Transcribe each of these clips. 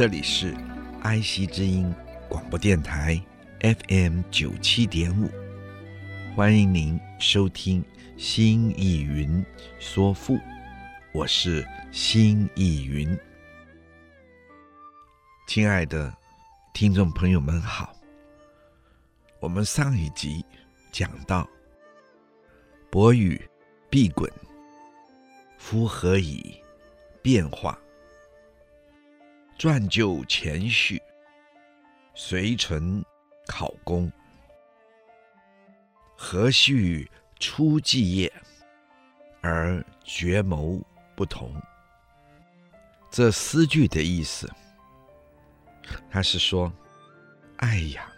这里是爱惜之音广播电台 FM 九七点五，欢迎您收听《新艺云说赋》，我是新艺云。亲爱的听众朋友们好，我们上一集讲到“伯与必滚，夫何以变化？”撰就前序，随臣考功。何须初继业，而决谋不同？这诗句的意思，他是说：哎呀，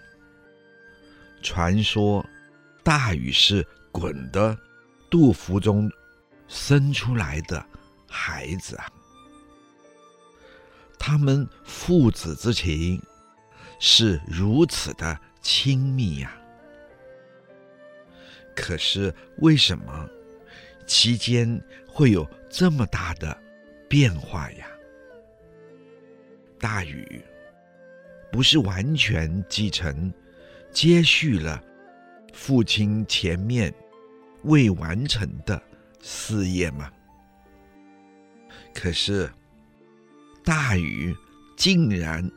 传说大禹是鯀的肚腹中生出来的孩子啊。他们父子之情是如此的亲密呀，可是为什么期间会有这么大的变化呀？大禹不是完全继承、接续了父亲前面未完成的事业吗？可是。大禹竟然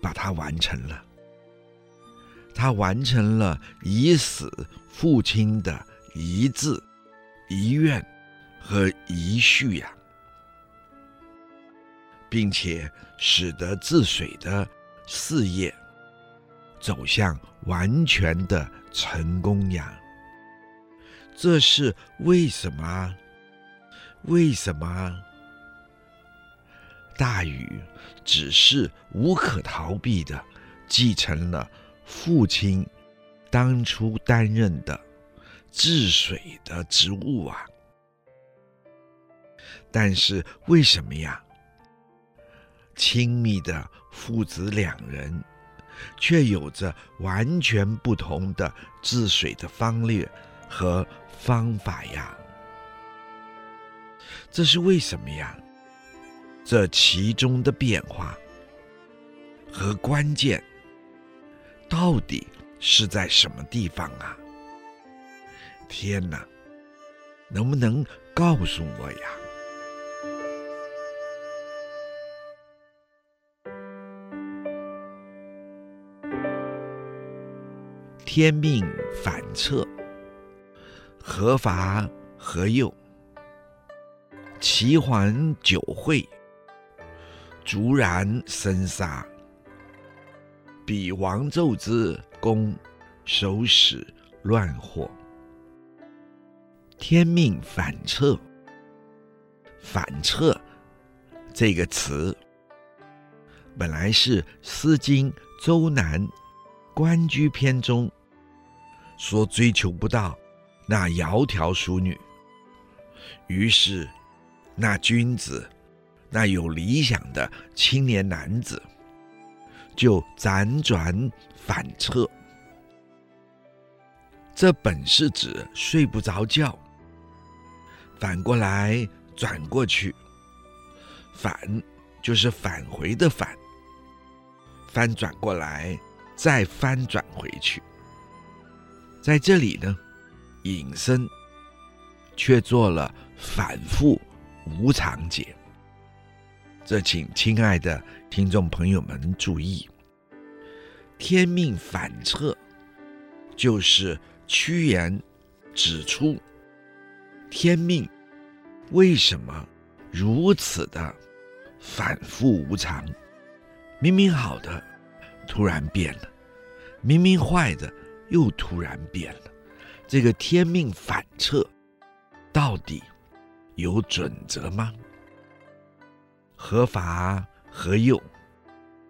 把它完成了，他完成了已死父亲的遗志、遗愿和遗绪呀，并且使得治水的事业走向完全的成功呀。这是为什么？为什么？大禹只是无可逃避的继承了父亲当初担任的治水的职务啊，但是为什么呀？亲密的父子两人却有着完全不同的治水的方略和方法呀？这是为什么呀？这其中的变化和关键到底是在什么地方啊？天哪，能不能告诉我呀？天命反侧，何伐何右？齐桓九会。卒然生杀，彼王纣之功，首始乱祸。天命反侧，反侧这个词，本来是《诗经·周南·关雎篇》中说追求不到那窈窕淑女，于是那君子。那有理想的青年男子，就辗转反侧。这本是指睡不着觉，反过来转过去，反就是返回的返，翻转过来再翻转回去。在这里呢，引申却做了反复无常解。这，请亲爱的听众朋友们注意，天命反侧，就是屈原指出天命为什么如此的反复无常，明明好的突然变了，明明坏的又突然变了，这个天命反侧到底有准则吗？何罚何诱？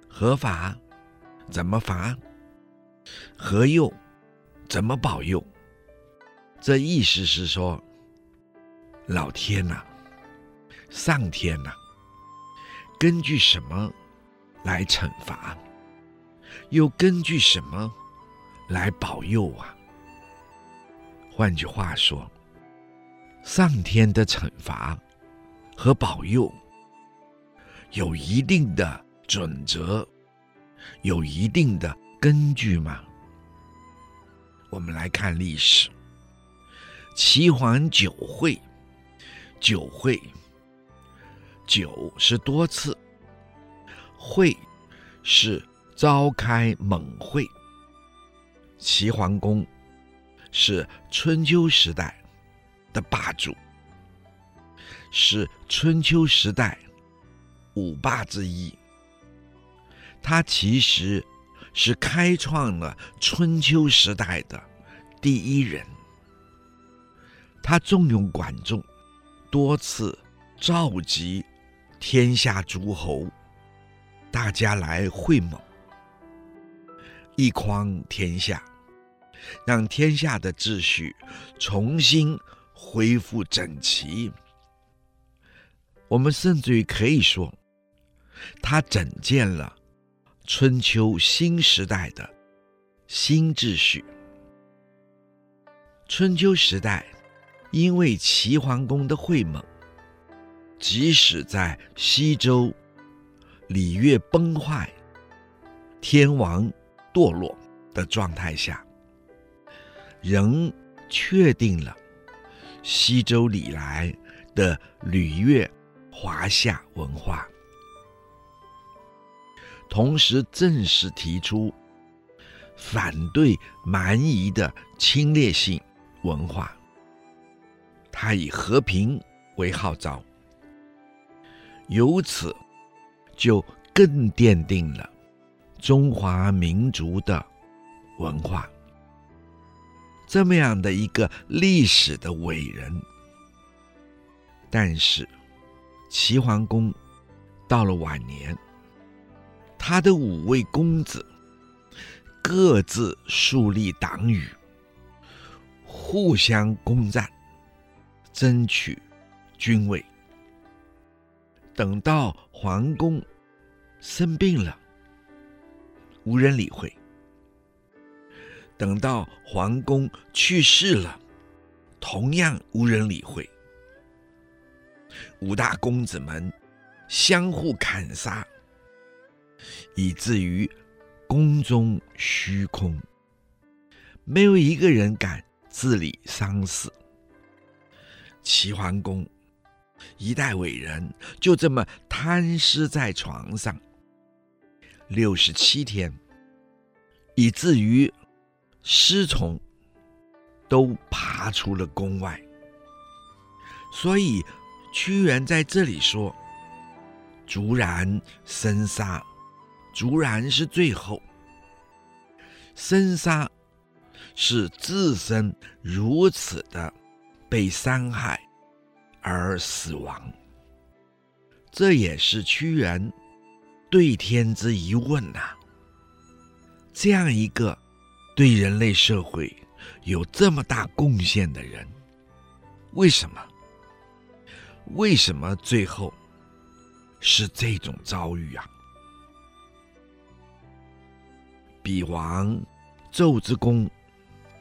何罚怎么罚？何诱怎么保佑？这意思是说，老天呐、上天呐、根据什么来惩罚？又根据什么来保佑啊？换句话说，上天的惩罚和保佑有一定的准则，有一定的根据吗？我们来看历史。齐桓九会，九会，九是多次，会是召开猛会。齐桓公是春秋时代的霸主，是春秋时代五霸之一。他其实是开创了春秋时代的第一人。他重用管仲，多次召集天下诸侯，大家来会盟，一匡天下，让天下的秩序重新恢复整齐。我们甚至于可以说，他整建了春秋新时代的新秩序。春秋时代。因为齐桓公的会盟，即使在西周礼乐崩坏、天王堕落的状态下，仍确定了西周礼来的礼乐华夏文化，同时正式提出反对蛮夷的侵略性文化。他以和平为号召，由此就更奠定了中华民族的文化。这么样的一个历史的伟人，但是齐桓公到了晚年，他的五位公子各自树立党羽，互相攻占。争取君位，等到桓公生病了，无人理会；等到桓公去世了，同样无人理会。五大公子们相互砍杀，以至于宫中虚空，没有一个人敢治理丧事。齐桓公一代伟人就这么瘫尸在床上六十七天，以至于尸虫都爬出了宫外。所以屈原在这里说：“竹然生杀，竹然是最后，生杀是自身如此的。”被伤害而死亡，这也是屈原对天之疑问呐、这样一个对人类社会有这么大贡献的人，为什么？为什么最后是这种遭遇啊？比王纣之功，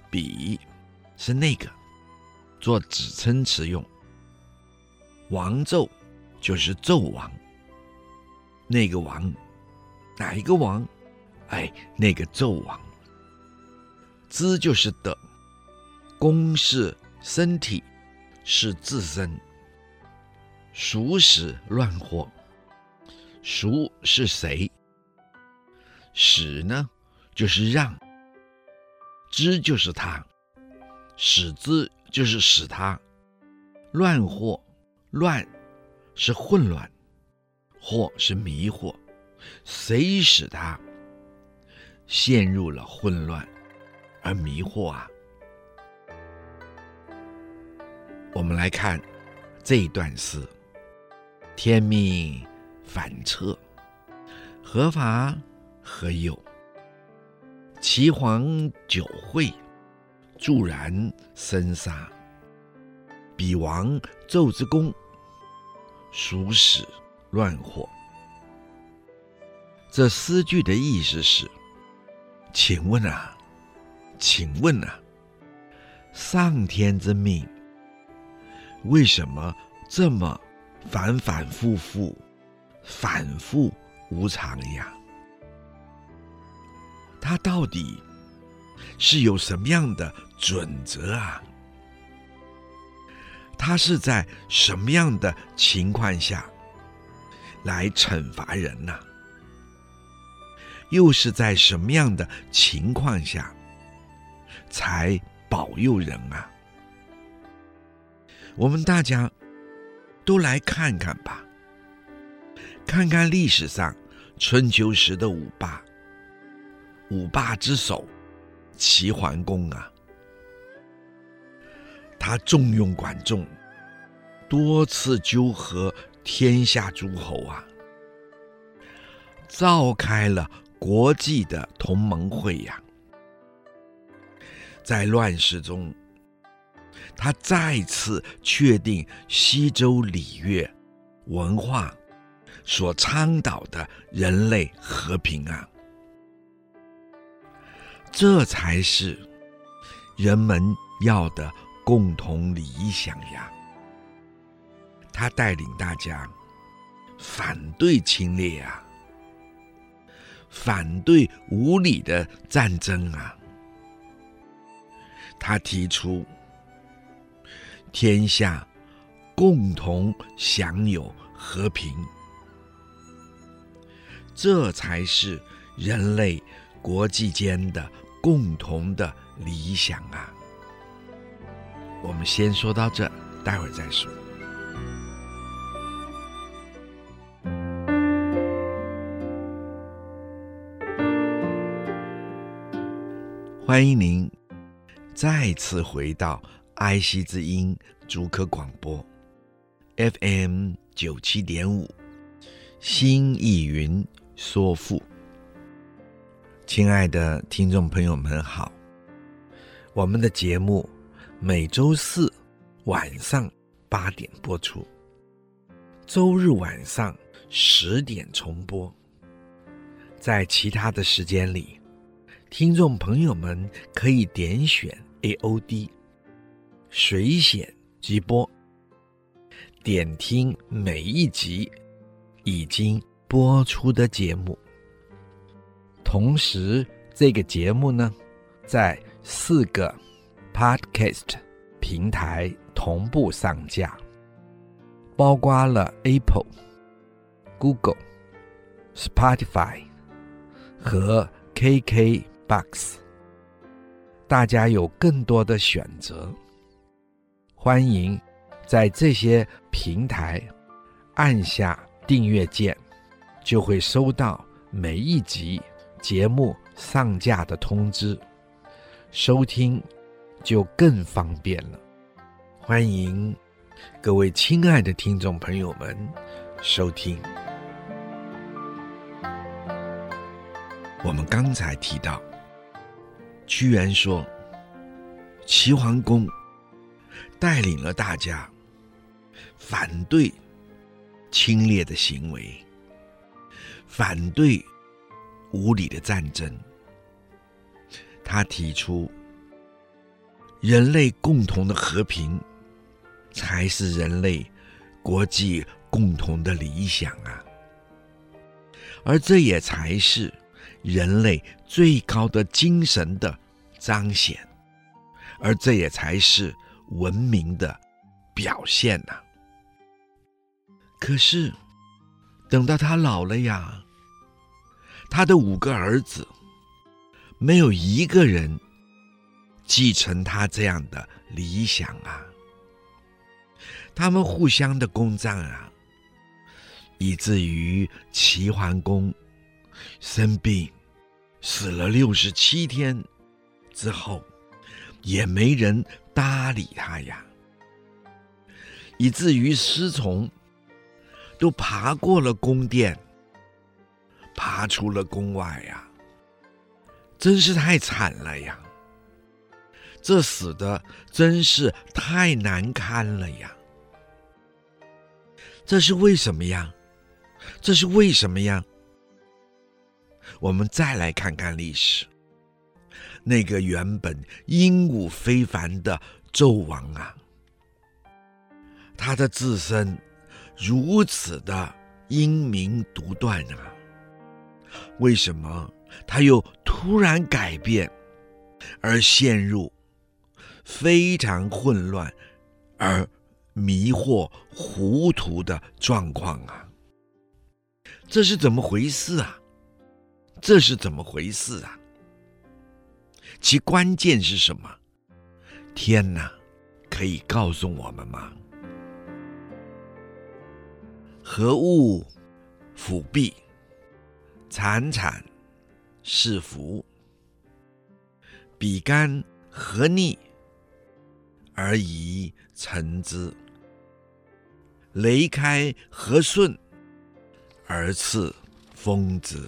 比是那个。做指称词用，王纣就是纣王，那个王，哪一个王？哎，那个纣王。之就是的，公是身体，是自身。孰使乱祸？孰是谁？使呢，就是让。之就是他，使之。就是使他乱惑，乱是混乱，惑是迷惑，谁使他陷入了混乱而迷惑啊？我们来看这一段诗：天命反侧，何法何有？岐黄久会，助燃生杀。彼王纣之功，孰使乱祸？这诗句的意思是：请问啊，请问啊，上天之命为什么这么反反复复、反复无常呀？它到底是有什么样的准则啊？他是在什么样的情况下来惩罚人呢？又是在什么样的情况下才保佑人啊？我们大家都来看看吧，看看历史上春秋时的五霸，五霸之首齐桓公啊。他重用管仲，多次纠合天下诸侯啊，召开了国际的同盟会呀。在乱世中，他再次确定西周礼乐文化所倡导的人类和平啊，这才是人们要的。共同理想呀！他带领大家反对侵略啊，反对无理的战争啊。他提出天下共同享有和平，这才是人类国际间的共同的理想啊。我们先说到这，待会儿再说。欢迎您再次回到爱惜之音竹科广播 FM 九七点五，新艺云说赋。亲爱的听众朋友们好，我们的节目。每周四晚上八点播出，周日晚上十点重播。在其他的时间里，听众朋友们可以点选 AOD 水选即播，点听每一集已经播出的节目。同时，这个节目呢，在四个。Podcast 平台同步上架，包括了 Apple、Google、Spotify 和 KKBox，大家有更多的选择。欢迎在这些平台按下订阅键，就会收到每一集节目上架的通知，收听。就更方便了。欢迎各位亲爱的听众朋友们收听。我们刚才提到，屈原说，齐桓公带领了大家反对侵略的行为，反对无理的战争。他提出。人类共同的和平，才是人类国际共同的理想啊！而这也才是人类最高的精神的彰显，而这也才是文明的表现呐、可是，等到他老了呀，他的五个儿子没有一个人。继承他这样的理想啊，他们互相的攻占啊，以至于齐桓公生病死了六十七天之后，也没人搭理他呀。以至于尸虫都爬过了宫殿，爬出了宫外呀！真是太惨了呀！这死的真是太难堪了呀！这是为什么呀？这是为什么呀？我们再来看看历史，那个原本英武非凡的纣王啊，他的自身如此的英明独断啊，为什么他又突然改变，而陷入非常混乱而迷惑糊涂的状况啊？这是怎么回事啊？这是怎么回事啊？其关键是什么？天哪，可以告诉我们吗？何物辅弼？惨惨是福。比干何逆而宜成之？雷开何顺而赐封之？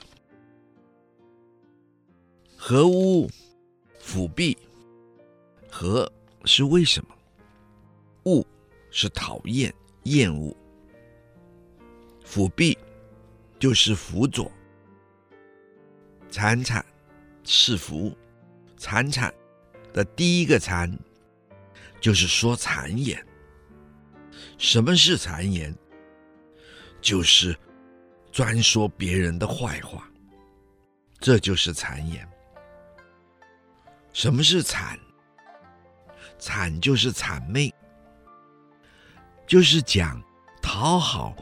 何物辅弼？何是为什么？物是讨厌、厌恶。辅弼就是辅佐。惨惨是福。惨惨的第一个惨，就是说谗言。什么是谗言？就是专说别人的坏话，这就是谗言。什么是谗？谗就是谄媚，就是讲讨好、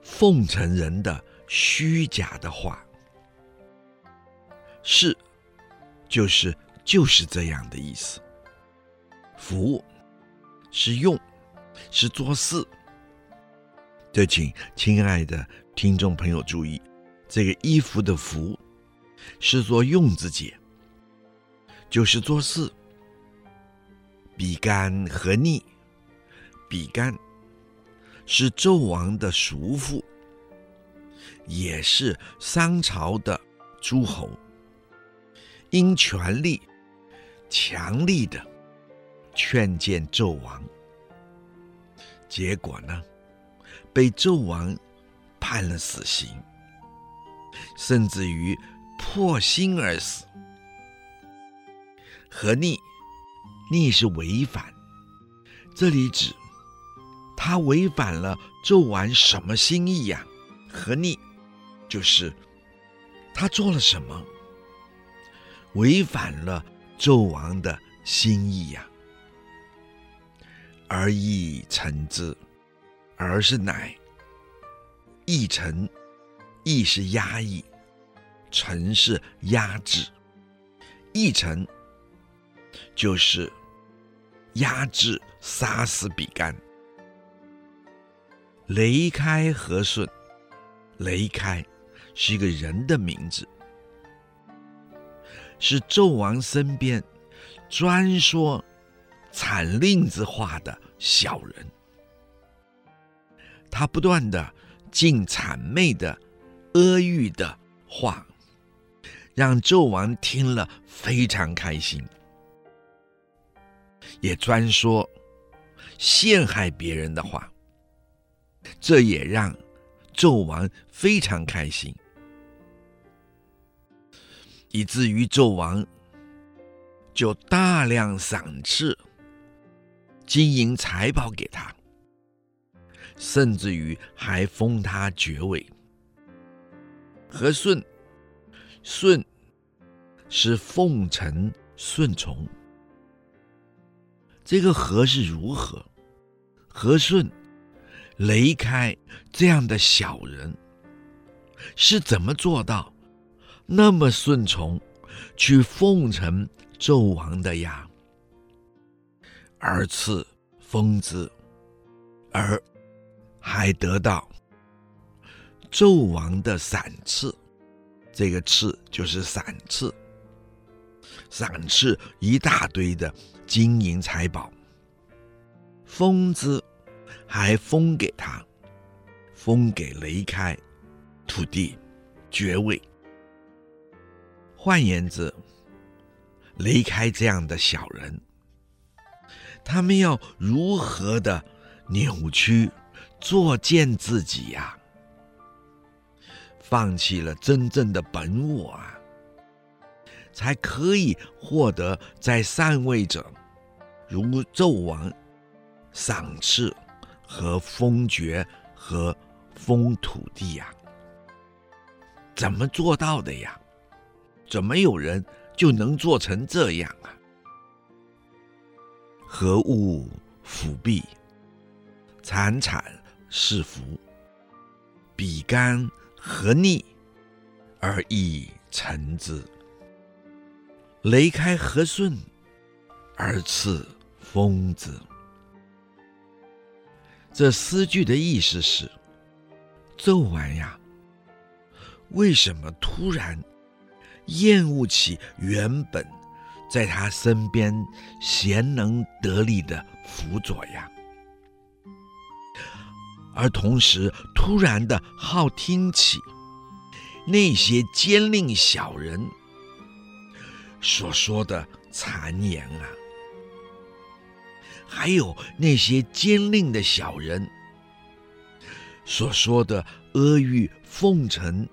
奉承人的虚假的话。是。就是就是这样的意思。服是用，是做事。这请亲爱的听众朋友注意，这个衣服的服是做用字解，就是做事。比干和逆？比干是纣王的叔父，也是商朝的诸侯。因权力强力的劝谏纣王，结果呢，被纣王判了死刑，甚至于破心而死。何逆？逆是违反，这里指他违反了纣王什么心意呀？何逆？就是他做了什么？违反了纣王的心意呀、而宜臣之，而是乃抑臣，亦是压抑，臣是压制，抑臣就是压制杀死比干。雷开和顺？雷开是一个人的名字。是纣王身边专说惨令之话的小人，他不断的尽谄媚的阿谀的话，让纣王听了非常开心，也专说陷害别人的话，这也让纣王非常开心。以至于纣王就大量赏赐金银财宝给他，甚至于还封他爵位。和顺，顺是奉承顺从。这个和是如何？和顺雷开这样的小人是怎么做到？那么顺从，去奉承纣王的呀，而赐封之，而还得到纣王的赏赐。这个赐就是赏赐，赏赐一大堆的金银财宝。封之，还封给他，封给雷开土地爵位。换言之，离开这样的小人，他们要如何的扭曲、作践自己呀、放弃了真正的本我啊，才可以获得在上位者如纣王赏赐和封爵和封土地呀、啊？怎么做到的呀？怎么有人就能做成这样啊？何物辅弼，惨惨是福，比干。何逆而益成之？雷开何顺而赐封之？这诗句的意思是：纣王呀，为什么突然厌恶起原本在他身边贤能得力的辅佐呀？而同时，突然的好听起那些奸佞小人所说的谗言啊，还有那些奸佞的小人所说的阿谀奉承、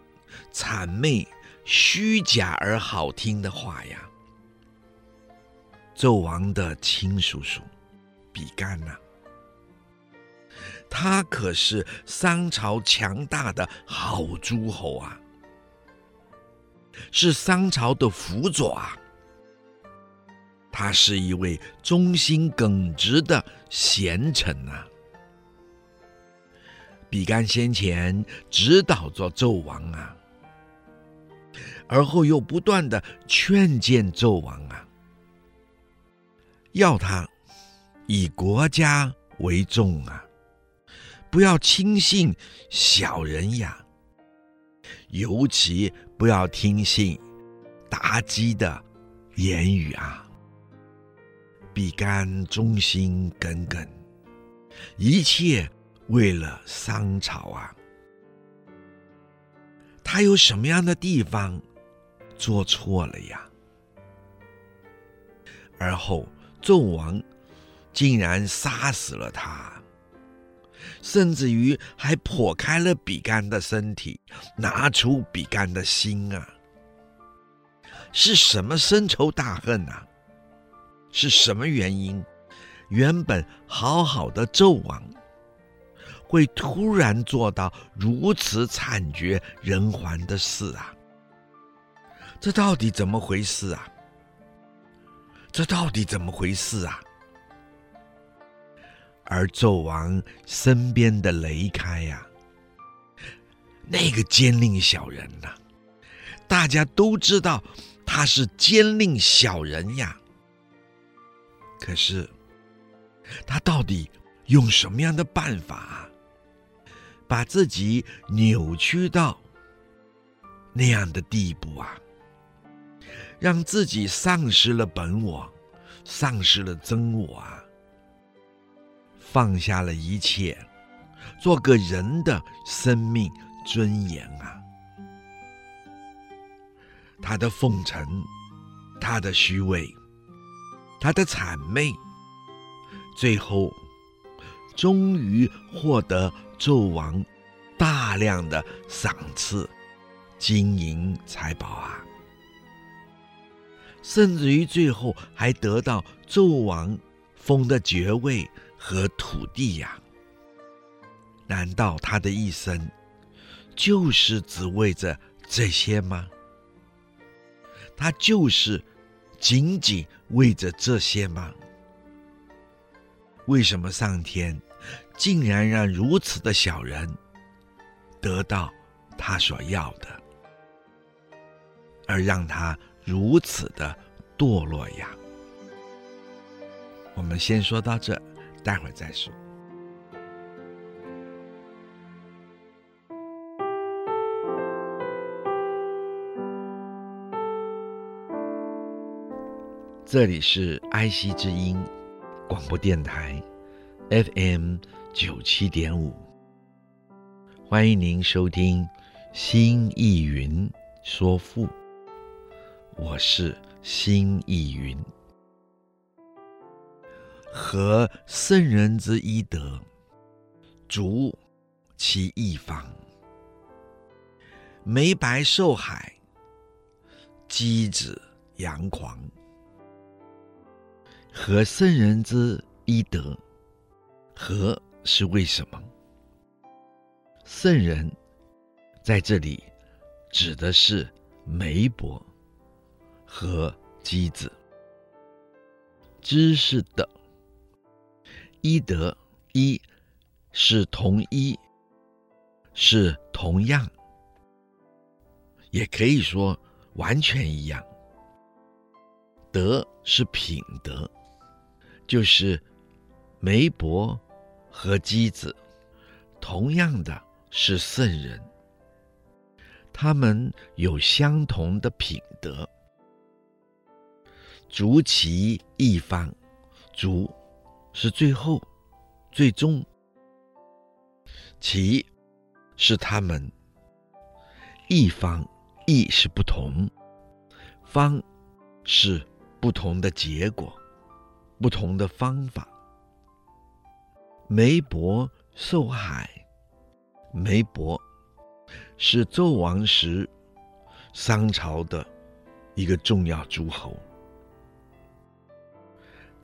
谄媚、虚假而好听的话呀，纣王的亲叔叔比干呐、他可是商朝强大的好诸侯啊，是商朝的辅佐啊。他是一位忠心耿直的贤臣啊。比干先前指导着纣王啊，而后又不断的劝谏纣王啊，要他以国家为重啊。不要轻信小人呀，尤其不要听信妲己的言语啊。比干忠心耿耿，一切为了商朝啊。他有什么样的地方做错了呀？而后纣王竟然杀死了他。甚至于还剖开了比干的身体，拿出比干的心啊！是什么深仇大恨啊？是什么原因？原本好好的纣王，会突然做到如此惨绝人寰的事啊？这到底怎么回事啊？这到底怎么回事啊？而纣王身边的雷开呀、那个奸佞小人呐、大家都知道他是奸佞小人呀。可是他到底用什么样的办法，把自己扭曲到那样的地步啊？让自己丧失了本我，丧失了真我啊？放下了一切，做个人的生命尊严啊！他的奉承，他的虚伪，他的谄媚，最后终于获得纣王大量的赏赐、金银财宝啊！甚至于最后还得到纣王封的爵位。和土地呀，难道他的一生就是只为着这些吗？他就是仅仅为着这些吗？为什么上天竟然让如此的小人得到他所要的，而让他如此的堕落呀？我们先说到这。待会儿再说。这里是爱惜之音广播电台，FM 九七点五，欢迎您收听新意云说赋，我是新意云。和圣人之医德，足其一方。梅白受海，箕子阳狂。和圣人之医德，和是为什么？圣人在这里指的是梅伯和箕子，知识的医德，一是同一，是同样，也可以说完全一样。德是品德。就是梅伯和箕子，同样的是圣人，他们有相同的品德。足其一方，足是最后、最终，其是他们，一方，亦是不同，方是不同的结果。不同的方法。梅伯受海，梅伯是纣王时商朝的一个重要诸侯，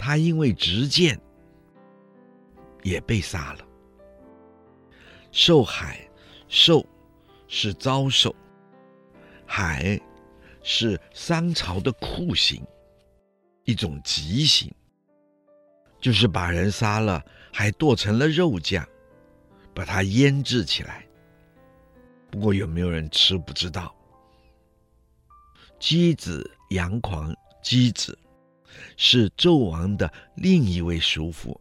他因为执剑也被杀了。受海，受是遭受，海是商朝的酷刑，一种极刑。就是把人杀了，还剁成了肉酱，把它腌制起来。不过有没有人吃不知道。箕子阳狂，箕子是纣王的另一位叔父。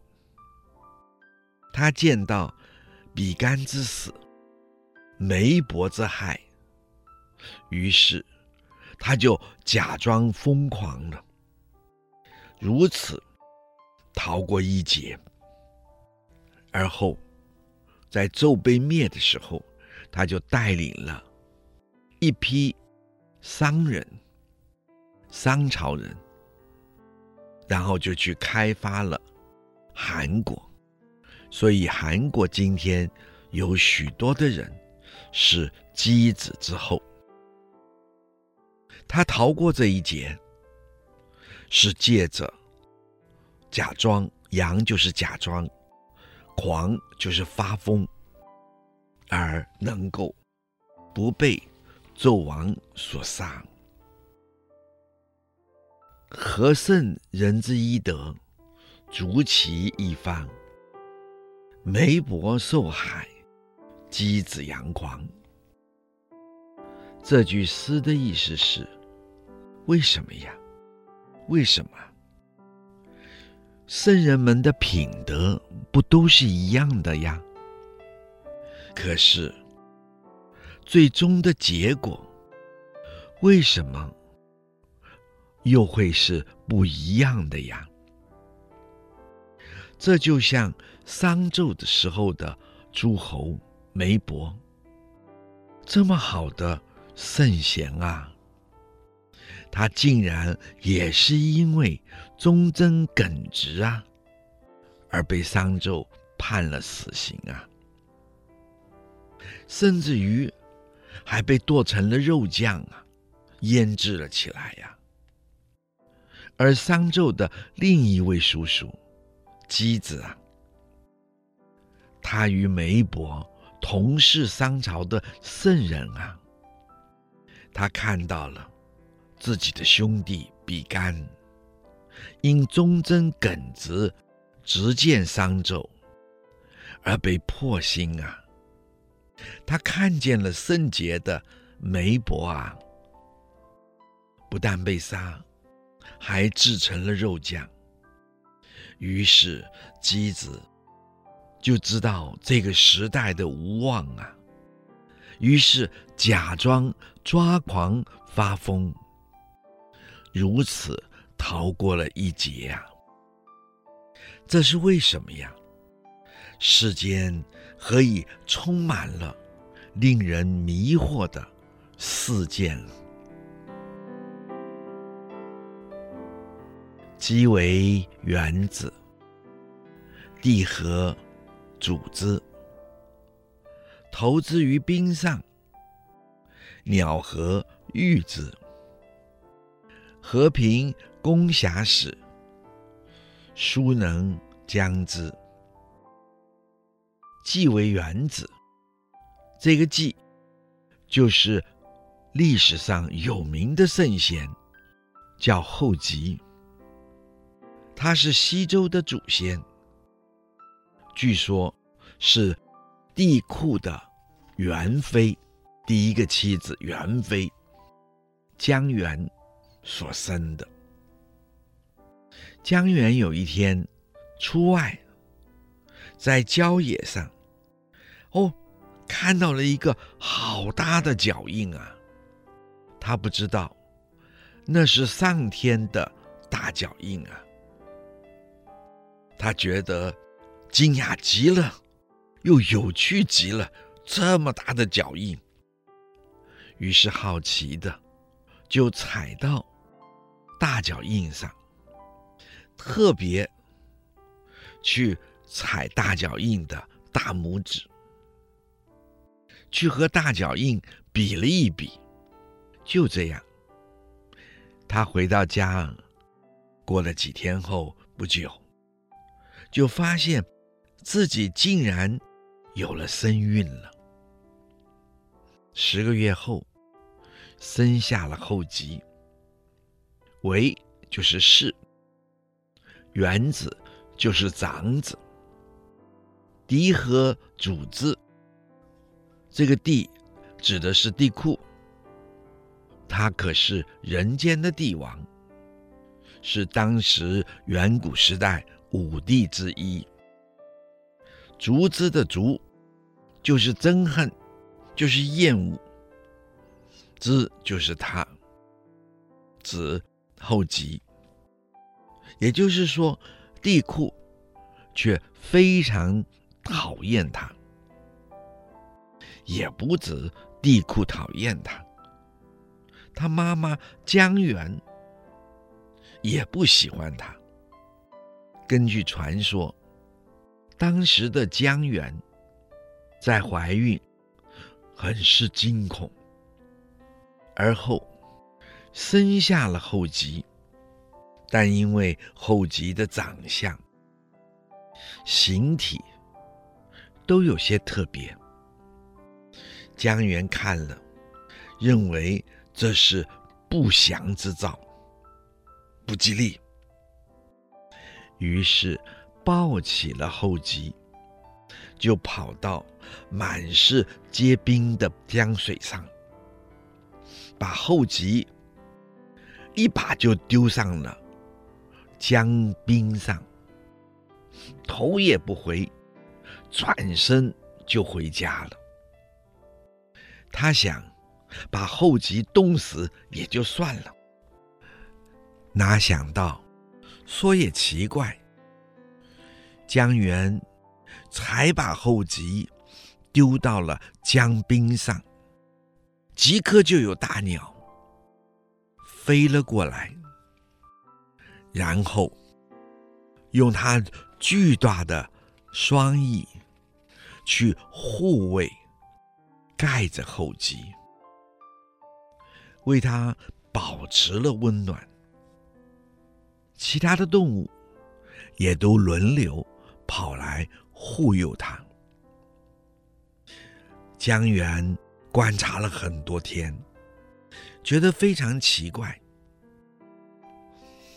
他见到比干之死，梅伯之害，于是他就假装疯狂了。如此。逃过一劫，而后在纣被灭的时候，他就带领了一批商人、商朝人，然后就去开发了韩国。所以韩国今天有许多的人是箕子之后。他逃过这一劫，是借着。假装阳就是假装，狂就是发疯，而能够不被纣王所杀。和圣人之医德，足其一方。梅伯受海，箕子阳狂。这句诗的意思是：为什么呀？为什么？圣人们的品德不都是一样的呀？可是，最终的结果为什么又会是不一样的呀？这就像商纣的时候的诸侯梅伯，这么好的圣贤啊！他竟然也是因为忠贞耿直啊，而被商纣判了死刑啊，甚至于还被剁成了肉酱啊，腌制了起来呀。而商纣的另一位叔叔箕子啊，他与梅伯同是商朝的圣人啊，他看到了。自己的兄弟比干，因忠贞耿直，直谏商纣，而被破心啊！他看见了圣洁的梅伯啊，不但被杀，还制成了肉酱。于是箕子就知道这个时代的无望啊，于是假装抓狂发疯。如此逃过了一劫呀，这是为什么呀？世间何以充满了令人迷惑的事件？鸡为原子，地何主之？投之于冰上，鸟何遇之？和平攻狎使，孰能将之？鸡为原子，这个鸡就是历史上有名的圣贤，叫后笈。他是西周的祖先，据说是帝喾的元妃，第一个妻子元妃姜原所生的。姜原有一天出外，在郊野上。哦，看到了一个好大的脚印啊！他不知道那是上天的大脚印啊！他觉得惊讶极了，又有趣极了，这么大的脚印。于是好奇的就踩到大脚印上，特别去踩大脚印的大拇指。去和大脚印比了一比，就这样，他回到家，过了几天后不久，就发现自己竟然有了身孕了。十个月后，生下了后笈。为就是是，原子就是长子，地何主字？这个帝指的是帝库，他可是人间的帝王，是当时远古时代五帝之一。逐之的逐，就是憎恨，就是厌恶。之就是他，子后笈。也就是说，帝嚳却非常讨厌他。也不止帝嚳讨厌他，他妈妈姜原也不喜欢他。根据传说，当时的姜原在怀孕，很是惊恐，而后生下了后笈，但因为后笈的长相、形体都有些特别。姜原看了，认为这是不祥之兆，不吉利，于是抱起了后笈，就跑到满是结冰的江水上，把后笈一把就丢上了江冰上，头也不回，转身就回家了。他想把后笈冻死也就算了，哪想到说也奇怪，姜原才把后笈丢到了江冰上，即刻就有大鸟飞了过来，然后用它巨大的双翼去护卫。盖着后笈，为它保持了温暖。其他的动物也都轮流跑来护佑它。姜原观察了很多天，觉得非常奇怪，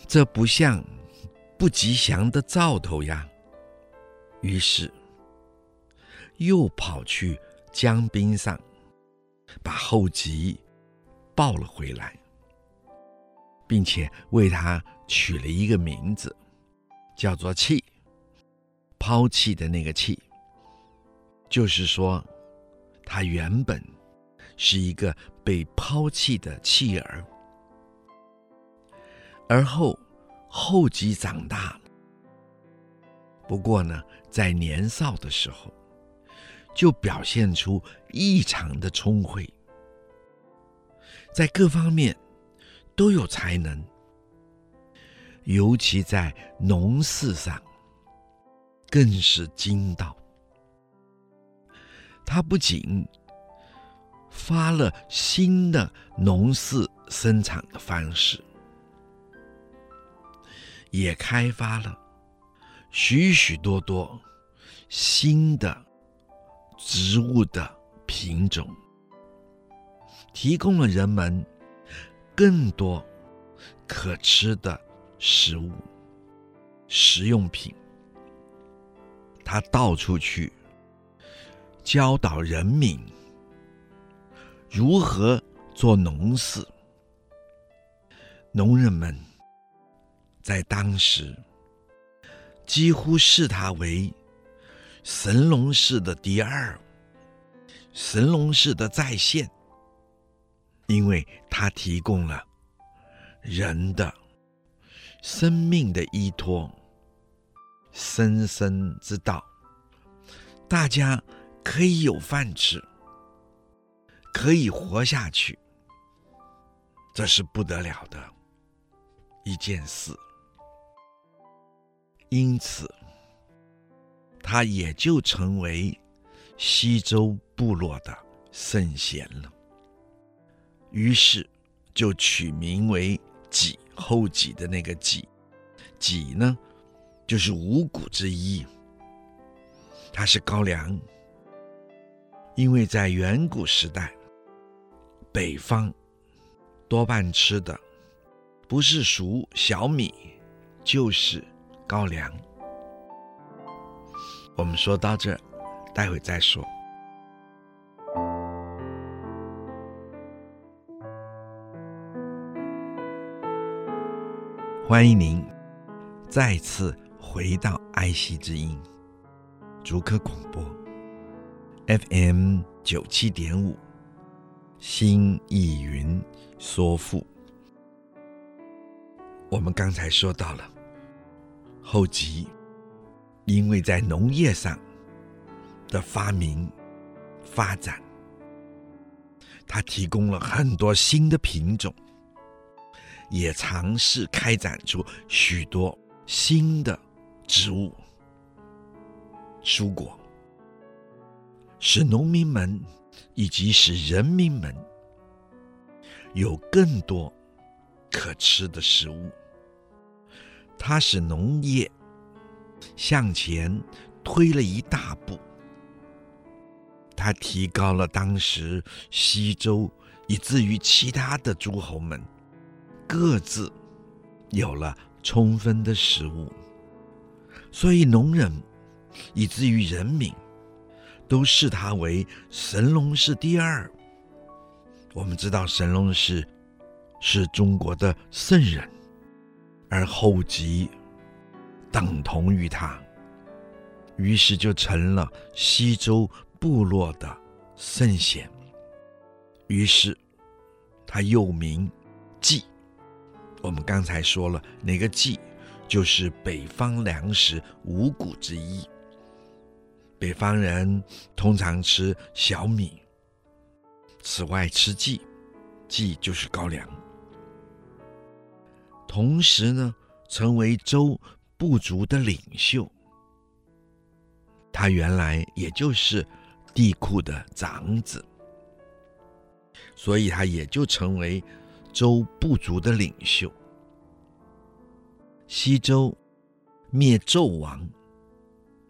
这不像不吉祥的兆头呀。于是又跑去。江冰上，把后吉抱了回来，并且为他取了一个名字，叫做“弃”，抛弃的那个“弃”，就是说，他原本是一个被抛弃的弃儿，而后后继长大，不过呢，在年少的时候，就表现出异常的聪慧，在各方面都有才能，尤其在农事上更是精到。他不仅发了新的农事生产的方式，也开发了许许多多新的植物的品种，提供了人们更多可吃的食物、食用品。他到处去教导人民如何做农事，农人们在当时几乎视他为神农氏的第二，神农氏的再现，因为他提供了人的生命的依托，生生之道，大家可以有饭吃，可以活下去，这是不得了的一件事，因此。他也就成为西周部落的圣贤了，于是就取名为己，后己的那个己，己呢，就是五谷之一。它是高粱，因为在远古时代，北方多半吃的不是黍小米，就是高粱。我们说到这，待会再说。欢迎您再次回到爱惜之音竹科广播 FM 九七点五，新意云说赋。我们刚才说到了后集。因为在农业上的发明发展，它提供了很多新的品种，也尝试开展出许多新的植物、蔬果，使农民们以及使人民们有更多可吃的食物。他使农业。向前推了一大步，他提高了当时西周以至于其他的诸侯们各自有了充分的食物，所以农人以至于人民都视他为神农氏第二。我们知道神农氏是中国的圣人，而后笈。等同于他，于是就成了西周部落的圣贤。于是他又名季。我们刚才说了，那个季就是北方粮食五谷之一。北方人通常吃小米，此外吃稷，稷就是高粱。同时呢，成为周。部族的领袖，他原来也就是帝库的长子，所以他也就成为周部族的领袖。西周灭纣王，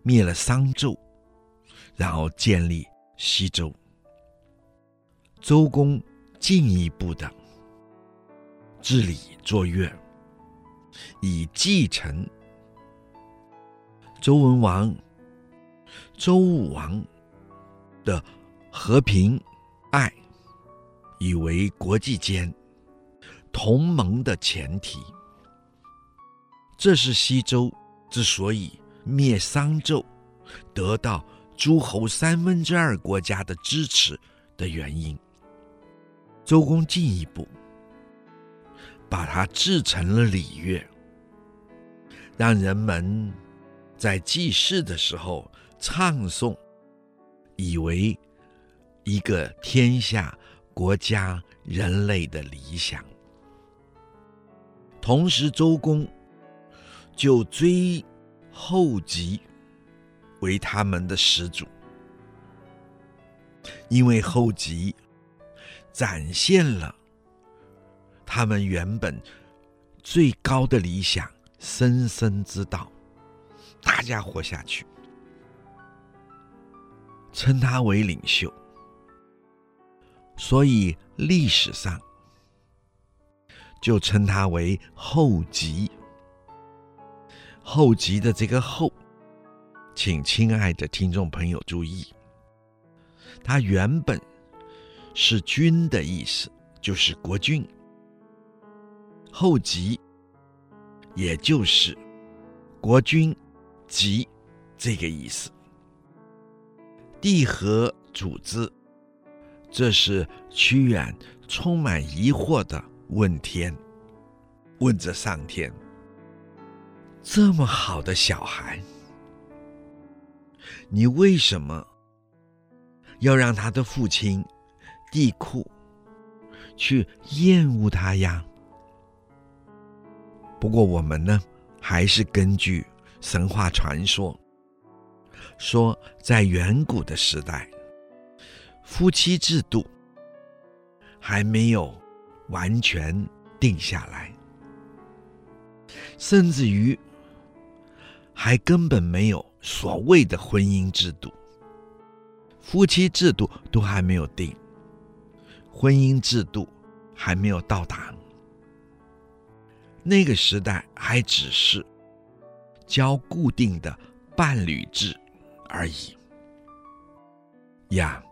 灭了商纣，然后建立西周。周公进一步的治理作乐，以继承。周文王、周武王的和平爱，以为国际间同盟的前提。这是西周之所以灭商纣，得到诸侯三分之二国家的支持的原因。周公进一步把它制成了礼乐，让人们。在祭祀的时候唱诵，以为一个天下国家人类的理想。同时，周公就追后稷为他们的始祖，因为后稷展现了他们原本最高的理想——生生之道，大家活下去，称他为领袖，所以历史上就称他为后笈。后笈的这个“后”，请亲爱的听众朋友注意，它原本是“君”的意思，就是国君。后笈，也就是国君笈这个意思。帝何组之？这是屈原充满疑惑的问天，问着上天。这么好的小孩，你为什么要让他的父亲帝库去厌恶他呀？不过我们呢，还是根据神话传说，说在远古的时代，夫妻制度还没有完全定下来，甚至于。还根本没有所谓的婚姻制度，夫妻制度都还没有定，婚姻制度还没有到达。那个时代还只是交固定的伴侣制而已。呀，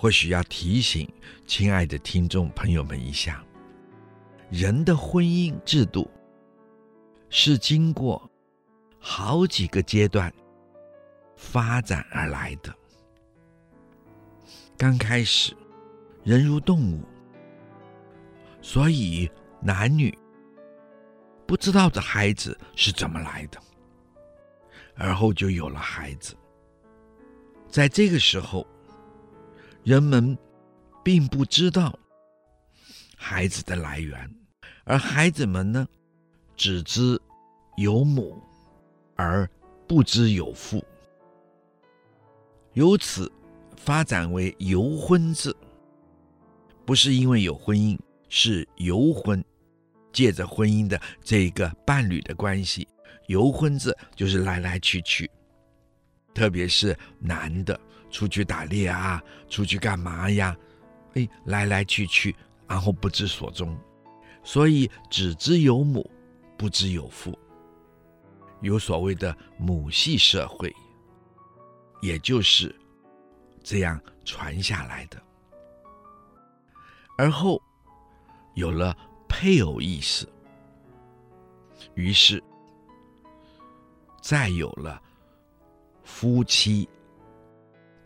或许要提醒亲爱的听众朋友们一下，人的婚姻制度是经过。好几个阶段发展而来的。刚开始，人如动物，所以男女不知道这孩子是怎么来的，而后就有了孩子。在这个时候，人们并不知道孩子的来源，而孩子们呢，只知有母。而不知有父，由此发展为游婚制。不是因为有婚姻，是游婚，借着婚姻的这个伴侣的关系，游婚制就是来来去去，特别是男的出去打猎啊，出去干嘛呀？哎，来来去去，然后不知所终，所以只知有母，不知有父。有所谓的母系社会，也就是这样传下来的。而后有了配偶意识，于是再有了夫妻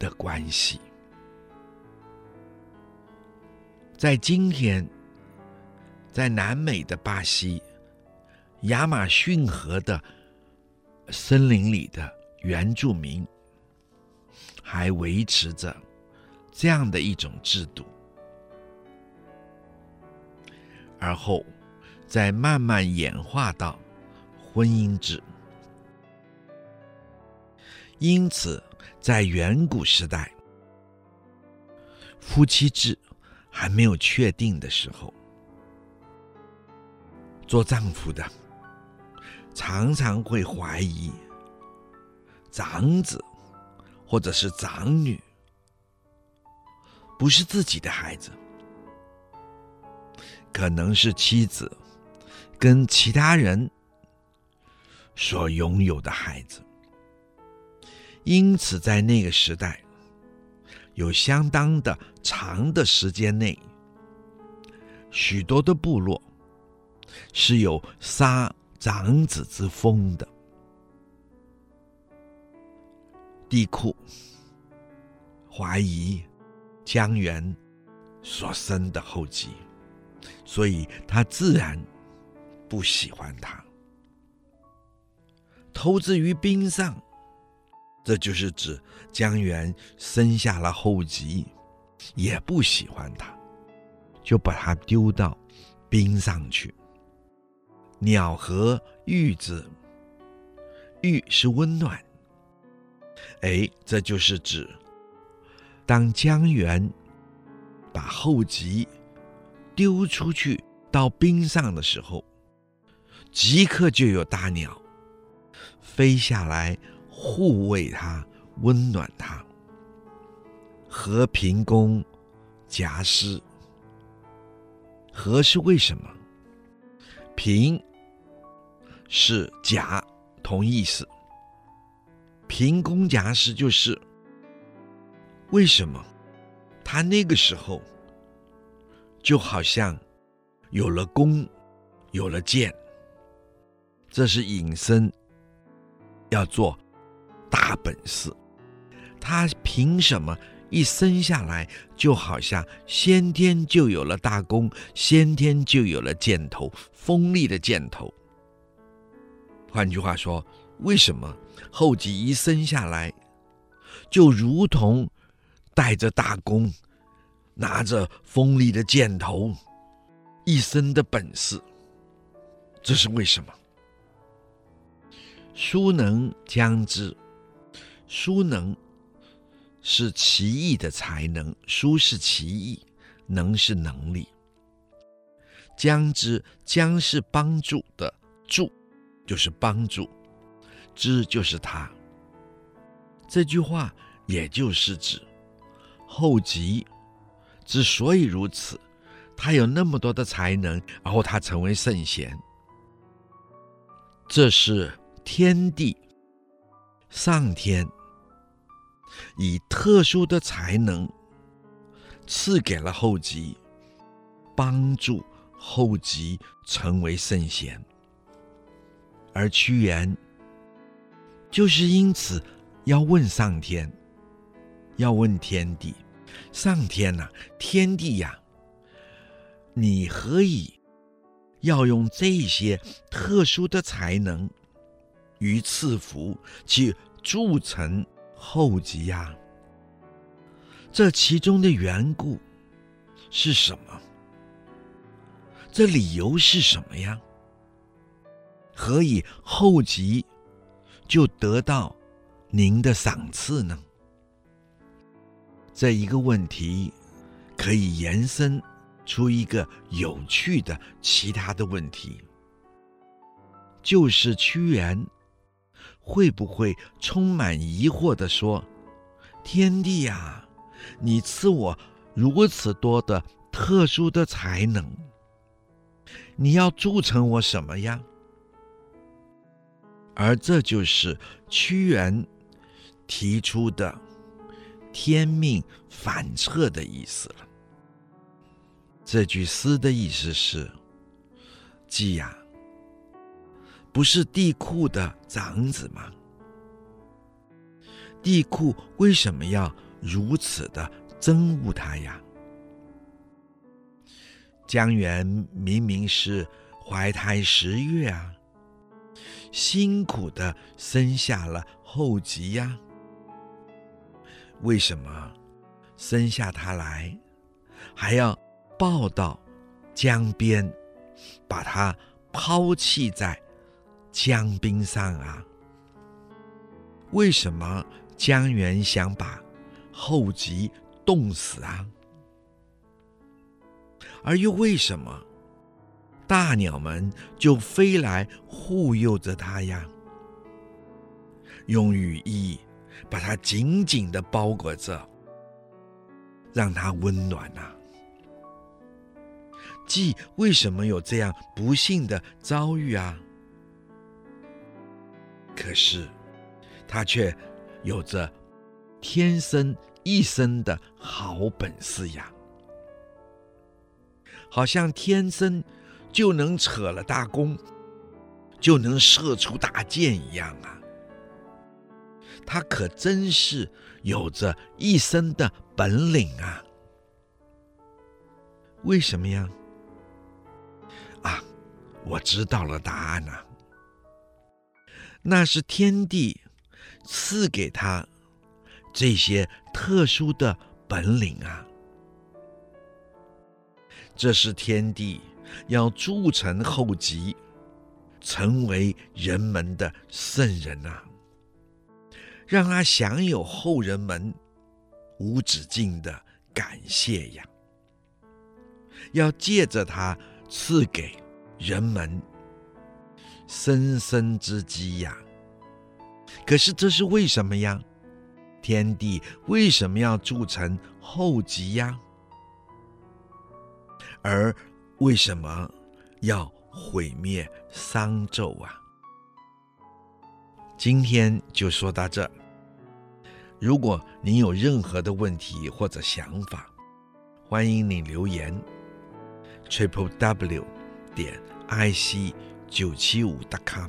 的关系。在今天，在南美的巴西，亚马逊河的。森林里的原住民还维持着这样的一种制度，而后再慢慢演化到婚姻制。因此，在远古时代，夫妻制还没有确定的时候，做丈夫的。常常会怀疑长子或者是长女不是自己的孩子，可能是妻子跟其他人所拥有的孩子。因此，在那个时代，有相当的长的时间内，许多的部落是有杀。长子之风的帝库怀疑姜原所生的后继，所以他自然不喜欢他。投之于冰上，这就是指姜源生下了后笈，也不喜欢他，就把他丢到冰上去。鸟和玉字，玉是温暖。哎，这就是指当姜源把后笈丢出去到冰上的时候，即刻就有大鸟飞下来护卫他，温暖他。和平公夹师，和是为什么？平是夹，同意思。平公夹师就是为什么他那个时候就好像有了弓，有了箭，这是隐身要做大本事。他凭什么一生下来就好像先天就有了大弓，先天就有了箭头，锋利的箭头？换句话说，为什么后继一生下来，就如同带着大弓，拿着锋利的箭头，一身的本事？这是为什么？书能将之，书能是奇异的才能，书是奇异，能是能力。将之，将是帮助的助，就是帮助。之就是他。这句话也就是指后笈之所以如此，他有那么多的才能，然后他成为圣贤，这是天地上天以特殊的才能赐给了后笈，帮助后笈成为圣贤，而屈原。就是因此，要问上天，要问天地，上天呐、天地呀、你何以要用这些特殊的才能与赐福去铸成后笈呀？这其中的缘故是什么？这理由是什么呀？何以后笈？就得到您的赏赐呢？这一个问题可以延伸出一个有趣的其他的问题，就是屈原会不会充满疑惑地说：“天帝呀，你赐我如此多的特殊的才能，你要铸成我什么呀？”而这就是屈原提出的“天命反侧”的意思了。这句诗的意思是：季呀，不是地库的长子吗？地库为什么要如此的憎恶他呀？姜源明明是怀胎十月啊！辛苦的生下了后笈呀，为什么生下他来还要抱到江边，把他抛弃在江冰上啊？为什么姜源想把后笈冻死啊？而又为什么？大鸟们就飞来护佑着它呀，用羽翼把它紧紧的包裹着，让它温暖呐、啊。季为什么有这样不幸的遭遇啊？可是他却有着天生一身的好本事呀，好像天生。就能扯了大弓，就能射出大箭一样啊！他可真是有着一身的本领啊！为什么呀？啊，我知道了答案啊！那是天地赐给他这些特殊的本领啊！这是天地要铸成后笈，成为人们的圣人啊，让他享有后人们无止境的感谢呀！要借着他赐给人们生生之机呀！可是这是为什么呀？天地为什么要铸成后笈呀？而为什么要毁灭商纣啊？今天就说到这。如果您有任何的问题或者想法，欢迎你留言。triple w 点 i c 九七五 .com，。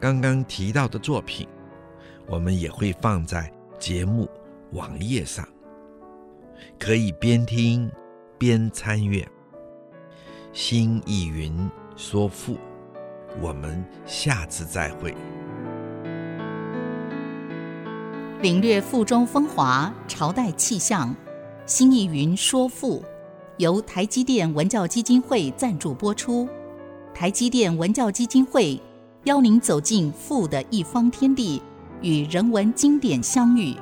刚刚提到的作品，我们也会放在节目网页上，可以边听边参阅。新意云说赋，我们下次再会。领略赋中风华，朝代气象。新意云说赋。由台积电文教基金会赞助播出，台积电文教基金会邀您走进富的一方天地，与人文经典相遇。